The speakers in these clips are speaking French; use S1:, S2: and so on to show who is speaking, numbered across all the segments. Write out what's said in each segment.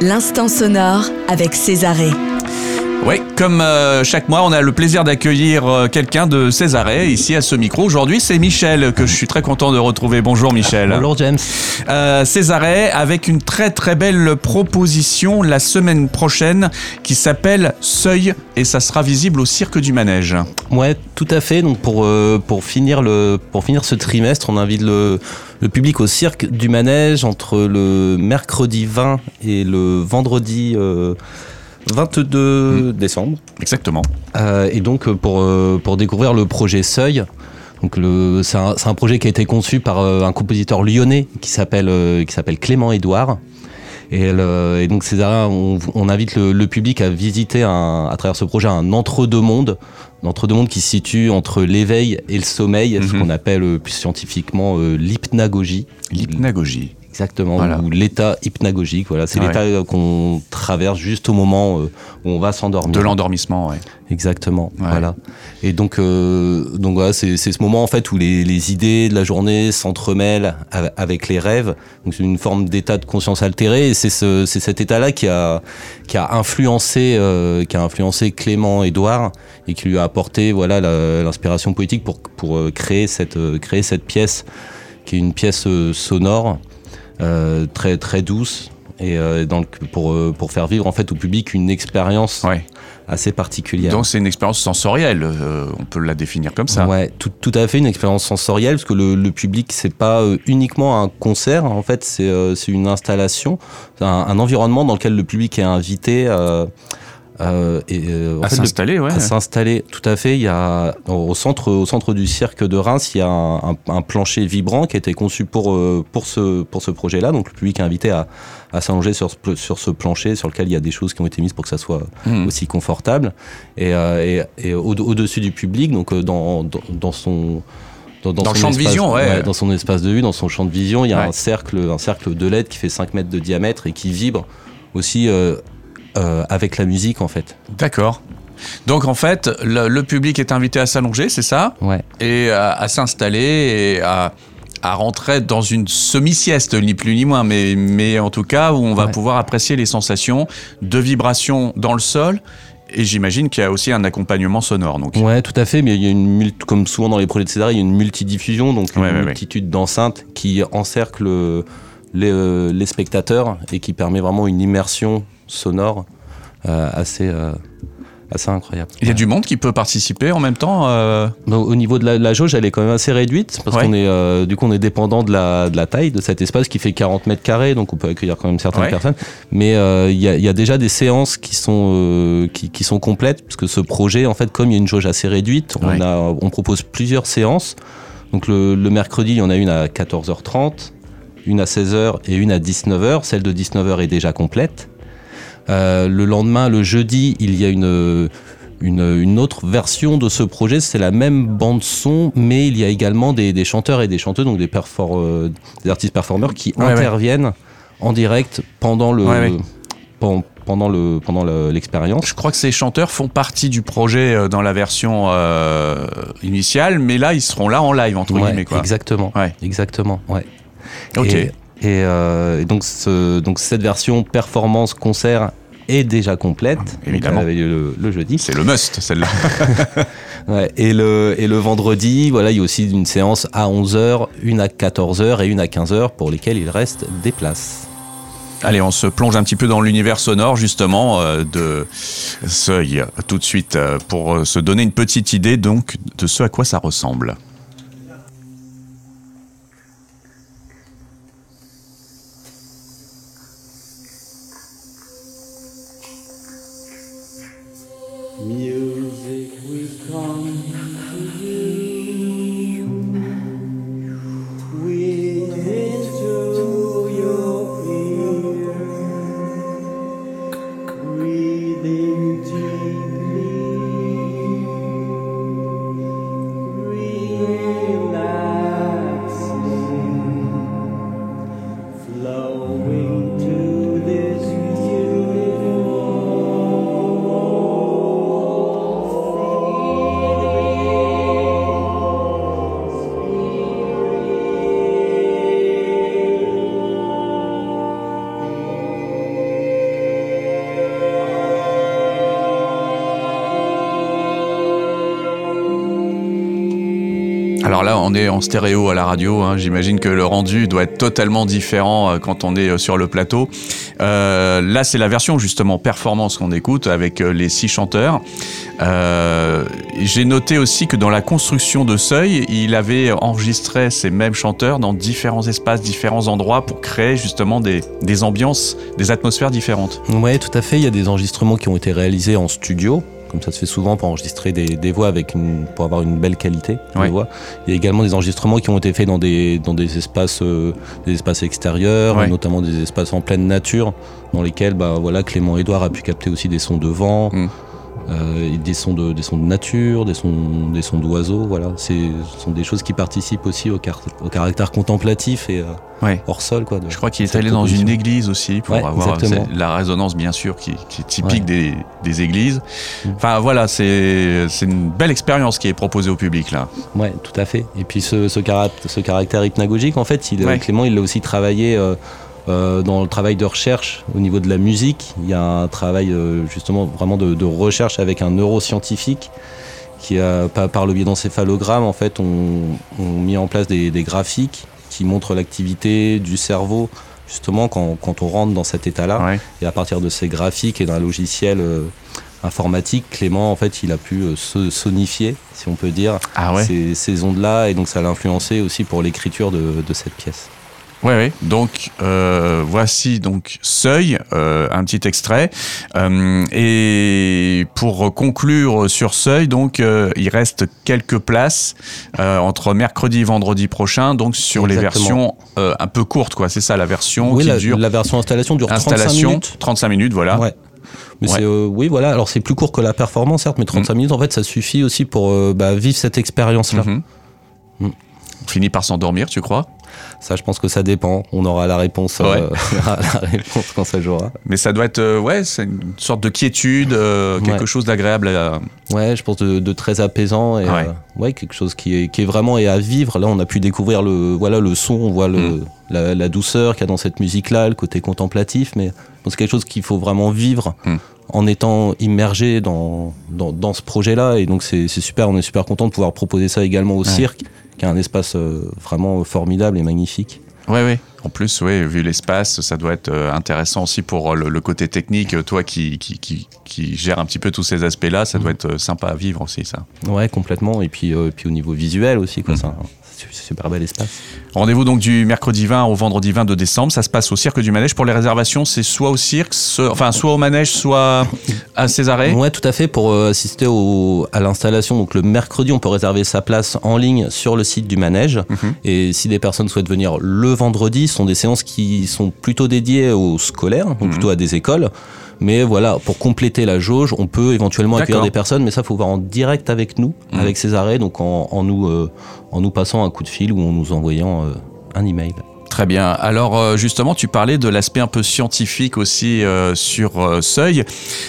S1: L'instant sonore avec Césarée.
S2: Oui, comme euh, chaque mois, on a le plaisir d'accueillir euh, quelqu'un de Césarée ici à ce micro. Aujourd'hui, c'est Michel que je suis très content de retrouver. Bonjour Michel.
S3: Bonjour James.
S2: Euh, Césarée avec une très très belle proposition la semaine prochaine qui s'appelle Seuil et ça sera visible au Cirque du Manège.
S3: Ouais, tout à fait. Donc pour, euh, pour, finir, le, pour finir ce trimestre, on invite le, le public au Cirque du Manège entre le mercredi 20 et le vendredi... Euh, 22 décembre.
S2: Exactement.
S3: Euh, et donc pour, euh, pour découvrir le projet Seuil. Donc le, c'est, un, projet qui a été conçu par euh, un compositeur lyonnais qui s'appelle, qui s'appelle Clément Édouard. Et, donc César, on, on invite le, le public à visiter un, à travers ce projet un entre-deux-mondes, un entre-deux-mondes qui se situe entre l'éveil et le sommeil, ce
S2: Mhm.
S3: qu'on appelle euh, plus scientifiquement euh, l'hypnagogie.
S2: L'hypnagogie.
S3: Exactement,
S2: Voilà.
S3: ou l'état hypnagogique. Voilà, c'est
S2: Ouais.
S3: l'état qu'on traverse juste au moment euh, où on va s'endormir.
S2: De l'endormissement, ouais.
S3: Exactement.
S2: Ouais.
S3: Voilà. Et donc, euh, donc voilà, c'est ce moment en fait où les, les idées de la journée s'entremêlent ave- avec les rêves. Donc c'est une forme d'état de conscience altéré. Et c'est ce, c'est cet état-là qui a qui a influencé euh, qui a influencé Clément Édouard et qui lui a apporté voilà l'inspiration poétique pour pour créer cette créer cette pièce qui est une pièce sonore très très douce et euh, le, pour euh, pour faire vivre en fait au public une expérience
S2: ouais.
S3: assez particulière.
S2: Donc c'est une expérience sensorielle, euh, on peut la définir comme ça.
S3: Ouais, tout, tout à fait une expérience sensorielle parce que le, le public c'est pas euh, uniquement un concert en fait c'est euh, c'est une installation, un, un environnement dans lequel le public est invité euh, euh, et euh,
S2: À s'installer, ouais.
S3: à s'installer. Tout à fait. Il y a au centre au centre du cirque de Reims, il y a un, un- un plancher vibrant qui a été conçu pour euh, pour ce pour ce projet-là. Donc le public est invité à, à s'allonger sur sur ce plancher sur lequel il y a des choses qui ont été mises pour que ça soit
S2: Mhm.
S3: aussi confortable. Et, euh, et, et au, au-dessus du public, donc euh, dans, dans, dans son dans, son
S2: champ de
S3: espace-
S2: vision, ouais.
S3: dans son espace de vue, dans son champ de vision, il y a
S2: Ouais.
S3: un cercle, un cercle de LED qui fait 5 mètres de diamètre et qui vibre aussi euh, euh, avec la musique en fait.
S2: D'accord. Donc en fait, le, le public est invité à s'allonger, c'est ça?
S3: Ouais.
S2: Et à, à s'installer et à, à rentrer dans une semi-sieste, ni plus ni moins, mais, mais en tout cas où on va
S3: Ouais.
S2: pouvoir apprécier les sensations de vibration dans le sol. Et j'imagine qu'il y a aussi un accompagnement sonore. Donc.
S3: Ouais, tout à fait, mais il y a une multi- comme souvent dans les projets de César, il y a une multidiffusion, donc une
S2: Ouais, ouais, ouais.
S3: multitude d'enceintes qui encerclent les, euh, les spectateurs et qui permet vraiment une immersion sonore euh, assez, euh, assez incroyable.
S2: Il y a du monde qui peut participer en même temps. euh,
S3: Donc, au niveau de la, la jauge, elle est quand même assez réduite parce
S2: Ouais.
S3: qu'on est euh, du coup on est dépendant de la, de la taille de cet espace qui fait 40 mètres carrés, donc on peut accueillir quand même certaines
S2: Ouais.
S3: personnes. Mais euh, il y, a, il y a déjà des séances qui sont qui, qui sont complètes puisque ce projet, en fait, comme il y a une jauge assez réduite,
S2: Ouais.
S3: on a on propose plusieurs séances. Donc le, le mercredi, il y en a une à 14h30, une à 16h et une à 19h. Celle de 19h est déjà complète. Euh, le lendemain, le jeudi, il y a une, une, une autre version de ce projet. C'est la même bande son, mais il y a également des, des chanteurs et des chanteuses, donc des, perfor- euh, des artistes performeurs qui
S2: Ouais, ouais.
S3: interviennent en direct pendant le
S2: Ouais, ouais.
S3: pen- pendant le pendant le- l'expérience.
S2: Je crois que ces chanteurs font partie du projet euh, dans la version euh, initiale, mais là, ils seront là en live, entre
S3: Ouais,
S2: guillemets. Quoi.
S3: exactement,
S2: Ouais.
S3: exactement, ouais.
S2: Ok.
S3: Et, et, euh, et donc, ce, donc cette version performance concert est déjà complète. Donc,
S2: Évidemment.
S3: elle avait lieu le, le jeudi.
S2: C'est le must, celle-là.
S3: Ouais, et, le, et le vendredi, voilà, il y a aussi une séance à 11h, une à 14h et une à 15h pour lesquelles il reste des places.
S2: Allez, on se plonge un petit peu dans l'univers sonore justement euh, de Seuil tout de suite euh, pour se donner une petite idée donc de ce à quoi ça ressemble. Alors là, on est en stéréo à la radio. hein. J'imagine que le rendu doit être totalement différent euh, quand on est euh, sur le plateau. Euh, là, c'est la version justement performance qu'on écoute avec les six chanteurs. J'ai noté aussi que dans la construction de Seuil, il avait enregistré ces mêmes chanteurs dans différents espaces, différents endroits pour créer justement des, des ambiances, des atmosphères différentes.
S3: Ouais, tout à fait. Il y a des enregistrements qui ont été réalisés en studio, comme ça se fait souvent pour enregistrer des, des voix avec une, pour avoir une belle qualité de
S2: Ouais.
S3: voix. Il y a également des enregistrements qui ont été faits dans des, dans des espaces, euh, des espaces extérieurs,
S2: Ouais.
S3: notamment des espaces en pleine nature, dans lesquels, bah voilà, Clément Edouard a pu capter aussi des sons de vent.
S2: Mm.
S3: Euh, des sons de des sons de nature, des sons des sons d'oiseaux, voilà, ce sont des choses qui participent aussi au, car- au caractère contemplatif et euh,
S2: Ouais.
S3: hors sol quoi. de-
S2: Je crois qu'il est allé dans une église aussi pour
S3: Ouais,
S2: avoir
S3: exactement.
S2: la résonance bien sûr qui, qui est typique
S3: Ouais.
S2: des, des églises.
S3: Mm.
S2: Enfin voilà, c'est une belle expérience qui est proposée au public là.
S3: Ouais, tout à fait. Et puis ce, ce, carat- ce caractère hypnagogique, en fait, il. Clément, il l'a aussi travaillé euh, euh, dans le travail de recherche au niveau de la musique. Il y a un travail euh, justement vraiment de, de recherche avec un neuroscientifique qui a, par, le biais d'encéphalogramme, en fait, on, on mis en place des, des graphiques qui montrent l'activité du cerveau justement quand, quand on rentre dans cet état-là.
S2: Ouais.
S3: Et à partir de ces graphiques et d'un logiciel euh, informatique, Clément, en fait, il a pu euh, se sonifier, si on peut dire,
S2: Ah ouais.
S3: ces, ces ondes-là, et donc ça l'a influencé aussi pour l'écriture de, de cette pièce.
S2: Ouais, ouais. Donc euh, voici donc Seuil, euh, un petit extrait. Euh, et pour conclure sur Seuil, donc il reste quelques places entre mercredi et vendredi prochain, donc sur les versions un peu courtes, quoi. C'est ça la version
S3: oui,
S2: qui
S3: la,
S2: dure
S3: la version installation dure 35
S2: installation
S3: minutes.
S2: 35 minutes, voilà.
S3: Ouais. Mais
S2: Ouais.
S3: c'est euh, oui voilà alors c'est plus court que la performance certes mais 35 minutes en fait ça suffit aussi pour euh, bah, vivre cette expérience là
S2: Mhm.
S3: Mm.
S2: On finit par s'endormir, tu crois?
S3: Ça je pense que ça dépend on aura la réponse euh, la réponse quand ça jouera
S2: Mais ça doit être, euh, ouais, c'est une sorte de quiétude, euh, quelque
S3: Ouais.
S2: chose d'agréable. à-
S3: ouais je pense de, de très apaisant et
S2: Ouais.
S3: ouais quelque chose qui est, qui est vraiment et à vivre là on a pu découvrir le voilà le son on voit le
S2: Mm.
S3: la, la douceur qu'il y a dans cette musique là le côté contemplatif mais c'est quelque chose qu'il faut vraiment vivre
S2: Mm.
S3: en étant immergé dans, dans, dans ce projet là et donc c'est c'est super on est super content de pouvoir proposer ça également au
S2: Ouais.
S3: cirque qui est un espace euh, vraiment formidable et magnifique
S2: Ouais, ouais. En plus, ouais, vu l'espace, ça doit être euh, intéressant aussi pour euh, le, le côté technique. Euh, Toi qui, qui, qui, qui gère un petit peu tous ces aspects-là, ça doit être euh, sympa à vivre aussi, ça.
S3: ouais complètement et puis euh, puis au niveau visuel aussi quoi
S2: Mm.
S3: c'est un super bel espace
S2: Rendez-vous donc du mercredi 20 au vendredi 20 de décembre. Ça se passe au Cirque du Manège. Pour les réservations, c'est soit au cirque, soit- enfin, soit au manège, soit à Césarée.
S3: Ouais, tout à fait. Pour euh, assister au, à l'installation, donc le mercredi, on peut réserver sa place en ligne sur le site du manège.
S2: Mhm.
S3: Et si des personnes souhaitent venir le vendredi, sont des séances qui sont plutôt dédiées aux scolaires, donc
S2: Mhm.
S3: plutôt à des écoles. Mais voilà, pour compléter la jauge, on peut éventuellement accueillir des personnes, mais ça, faut voir en direct avec nous,
S2: Mhm.
S3: avec Césarée, donc en, en nous, euh, en nous passant un coup de fil ou en nous envoyant euh, un email.
S2: Très bien. Alors euh, justement, tu parlais de l'aspect un peu scientifique aussi euh, sur euh, Seuil.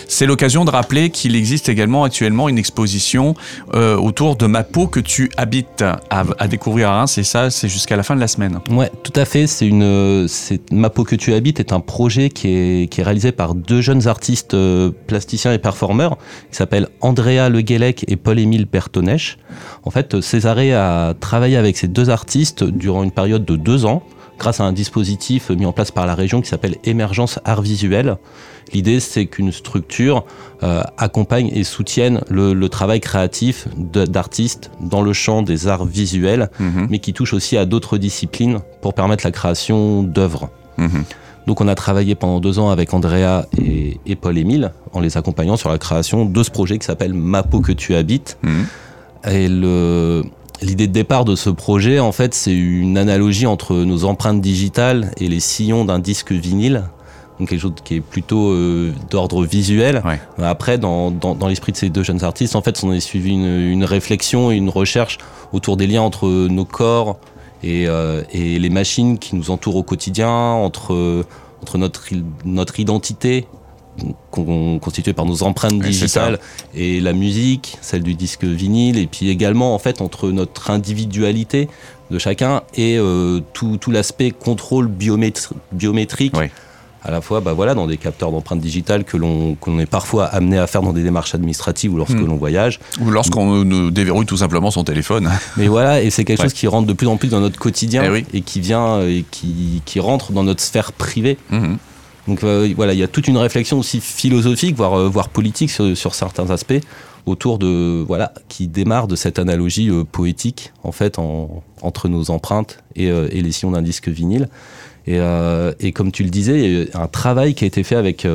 S2: C'est l'occasion de rappeler qu'il existe également actuellement une exposition euh, autour de ma peau que tu habites à, découvrir à Reims. Et ça, c'est jusqu'à la fin de la semaine.
S3: Ouais, tout à fait. C'est une, c'est Ma peau que tu habites est un projet qui est, qui est réalisé par deux jeunes artistes plasticiens et performeurs qui s'appellent Andrea Le Guélec et Paul-Émile Bertonèche. En fait, Césarée a travaillé avec ces deux artistes durant une période de deux ans grâce à un dispositif mis en place par la région qui s'appelle Émergence Art Visuel. L'idée, c'est qu'une structure euh, accompagne et soutienne le, le travail créatif d'artistes dans le champ des arts visuels
S2: Mhm.
S3: mais qui touche aussi à d'autres disciplines pour permettre la création d'œuvres.
S2: Mhm.
S3: Donc on a travaillé pendant deux ans avec Andrea et, et Paul-Émile en les accompagnant sur la création de ce projet qui s'appelle Ma peau que tu habites.
S2: Mhm.
S3: Et le, l'idée de départ de ce projet, en fait, c'est une analogie entre nos empreintes digitales et les sillons d'un disque vinyle. Donc quelque chose qui est plutôt euh, d'ordre visuel.
S2: Ouais.
S3: Après, dans, dans, dans l'esprit de ces deux jeunes artistes, en fait, on a suivi une, une réflexion et une recherche autour des liens entre nos corps et, euh, et les machines qui nous entourent au quotidien, entre, entre notre, notre identité con- constituée par nos empreintes digitales et la musique, celle du disque vinyle, et puis également en fait entre notre individualité de chacun et euh, tout, tout l'aspect contrôle biométri- biométrique à la fois bah, voilà, dans des capteurs d'empreintes digitales que l'on qu'on est parfois amené à faire dans des démarches administratives ou lorsque
S2: Mm.
S3: l'on voyage.
S2: Ou lorsqu'on déverrouille tout simplement son téléphone.
S3: Mais voilà, et c'est quelque
S2: Ouais.
S3: chose qui rentre de plus en plus dans notre quotidien
S2: Eh oui.
S3: et qui vient et qui, qui rentre dans notre sphère privée.
S2: Mhm.
S3: Donc euh, voilà, il y a toute une réflexion aussi philosophique, voire, euh, voire politique sur, sur certains aspects autour de voilà qui démarre de cette analogie euh, poétique en fait en- entre nos empreintes et, euh, et les sillons d'un disque vinyle. Et, et comme tu le disais, il y a eu un travail qui a été fait avec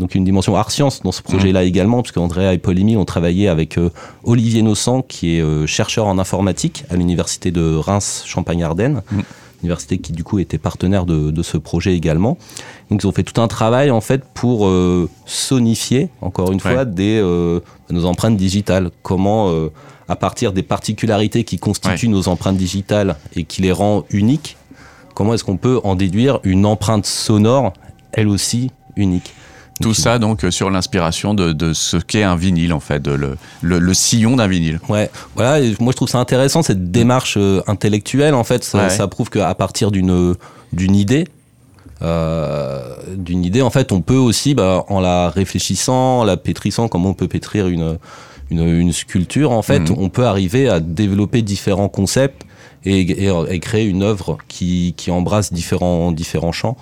S3: donc une dimension art science dans ce projet-là également, parce qu'Andrea et Émile ont travaillé avec Olivier Nossan, qui est chercheur en informatique à l'université de Reims Champagne-Ardenne,
S2: Mm.
S3: Université qui du coup était partenaire de, de ce projet également. Donc ils ont fait tout un travail en fait pour euh, sonifier, encore une fois, des, euh, nos empreintes digitales. Comment, euh, à partir des particularités qui constituent nos empreintes digitales et qui les rend uniques, comment est-ce qu'on peut en déduire une empreinte sonore, elle aussi unique?
S2: Tout ça donc euh, sur l'inspiration de, de ce qu'est un vinyle en fait, de le, le, le sillon d'un vinyle.
S3: Ouais, voilà, et moi je trouve ça intéressant cette démarche euh, intellectuelle en fait, ça,
S2: Ouais.
S3: ça prouve qu'à partir d'une d'une idée, euh, d'une idée en fait, on peut aussi, bah, en la réfléchissant, en la pétrissant, comme on peut pétrir une une, une sculpture, en fait,
S2: Mhm.
S3: on peut arriver à développer différents concepts et, et- et créer une œuvre qui, qui embrasse différents différents champs.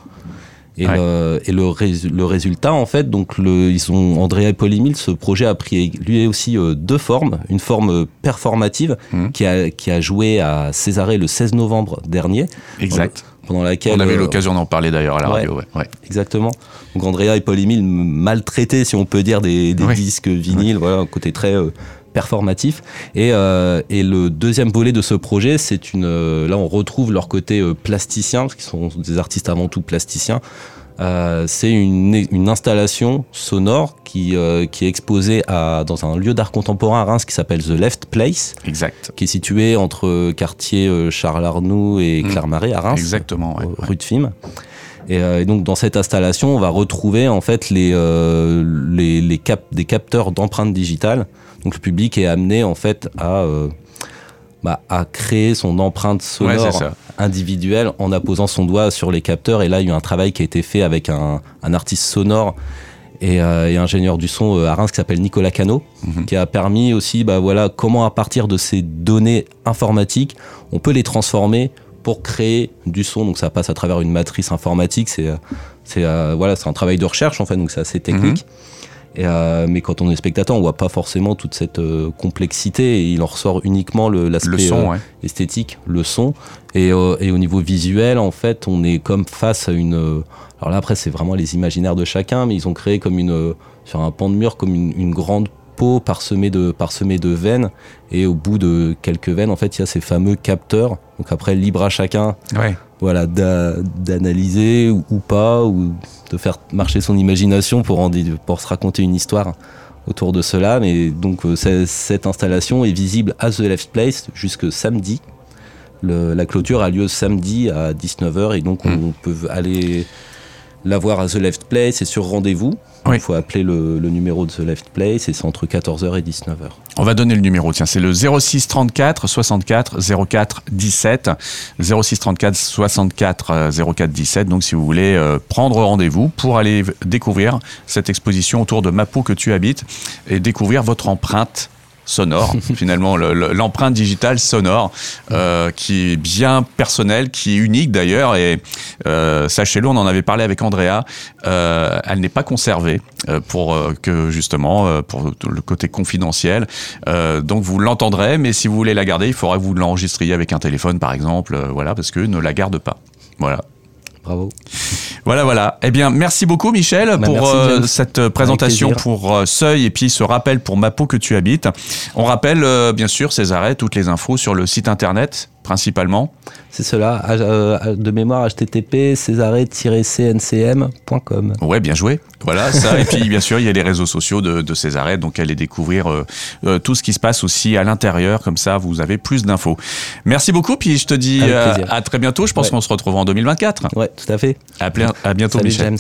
S3: Et,
S2: Ouais.
S3: le, et le, rés- le résultat, en fait, donc le, ils ont Andrea et Paul Émile, ce projet a pris lui aussi euh, deux formes. Une forme euh, performative
S2: Mhm.
S3: qui, a, qui a joué à Césarée le 16 novembre dernier,
S2: Exact.
S3: pendant laquelle
S2: On avait
S3: euh,
S2: l'occasion d'en parler d'ailleurs à la
S3: ouais.
S2: radio. Ouais. Ouais.
S3: Exactement. Donc Andrea et Paul Émile maltraités, si on peut dire, des, des disques vinyles, voilà, un côté très euh, performatif. Et, euh, et le deuxième volet de ce projet, c'est une. euh, là, on retrouve leur côté euh, plasticien, parce qu'ils sont des artistes avant tout plasticiens. Euh, c'est une, une installation sonore qui, euh, qui est exposée à, dans un lieu d'art contemporain à Reims qui s'appelle The Left Place,
S2: Exact.
S3: qui est situé entre quartier Charles Arnoux et
S2: Mm.
S3: Claire-Marie à Reims
S2: Exactement. ouais, ouais.
S3: rue de Film. Et, euh, et donc dans cette installation, on va retrouver en fait les, euh, les, les cap des capteurs d'empreintes digitales. Donc le public est amené en fait à, euh, bah, à créer son empreinte sonore individuelle en apposant son doigt sur les capteurs. Et là, il y a eu un travail qui a été fait avec un, un artiste sonore et, euh, et ingénieur du son euh, à Reims qui s'appelle Nicolas Cano,
S2: Mhm.
S3: qui a permis aussi, bah, voilà, comment à partir de ces données informatiques, on peut les transformer pour créer du son. Donc ça passe à travers une matrice informatique. C'est c'est euh, voilà, c'est un travail de recherche en fait, donc c'est assez technique. Et, euh, mais quand on est spectateur, on voit pas forcément toute cette euh, complexité et il en ressort uniquement l'aspect euh,
S2: ouais.
S3: esthétique, le son. Et, et au niveau visuel, en fait, on est comme face à une. alors là, après, c'est vraiment les imaginaires de chacun, mais ils ont créé comme une. sur un pan de mur, comme une, une grande peau parsemée de, parsemée de veines. Et au bout de quelques veines, en fait, il y a ces fameux capteurs. Donc après, libre à chacun
S2: Ouais.
S3: Voilà, d'a- d'analyser ou, ou pas, ou de faire marcher son imagination pour, en dé- pour se raconter une histoire autour de cela. Mais donc, euh, cette installation est visible à The Left Place jusque samedi. Le- la clôture a lieu samedi à 19h et donc on
S2: Mm.
S3: peut aller la voir à The Left Place et sur rendez-vous.
S2: Oui.
S3: Il faut appeler le, le numéro de The Left Place et c'est entre 14h et 19h.
S2: On va donner le numéro, tiens, c'est le 06 34 64 04 17. 06 34 64 euh, 04 17. Donc, si vous voulez euh, prendre rendez-vous pour aller découvrir cette exposition autour de ma peau que tu habites et découvrir votre empreinte sonore, finalement, le- le- l'empreinte digitale sonore, euh, qui est bien personnelle, qui est unique d'ailleurs. Et euh, sachez-le, on en avait parlé avec Andrea, euh, elle n'est pas conservée euh, pour euh, que justement, euh, pour le côté confidentiel. Donc vous l'entendrez, mais si vous voulez la garder, il faudra que vous l'enregistriez avec un téléphone, par exemple, voilà, parce que ne la garde pas. Voilà.
S3: Bravo.
S2: Voilà, voilà. Eh bien, merci beaucoup, Michel,
S3: Bah,
S2: pour
S3: merci,
S2: euh, cette présentation pour euh, Seuil et puis ce rappel pour ma peau que tu habites. On rappelle, euh, bien sûr, ces arrêts, toutes les infos sur le site internet, principalement.
S3: C'est cela, H- euh, de mémoire http césaré-cncm.com.
S2: Ouais, bien joué. Voilà, ça. et puis, bien sûr, il y a les réseaux sociaux de, de donc allez découvrir euh, euh, tout ce qui se passe aussi à l'intérieur, comme ça, vous avez plus d'infos. Merci beaucoup, puis je te dis euh, à très bientôt. Je pense
S3: Ouais.
S2: qu'on se retrouvera en 2024.
S3: Ouais, tout à fait.
S2: À, plein- à bientôt,
S3: Salut
S2: Michel.
S3: James.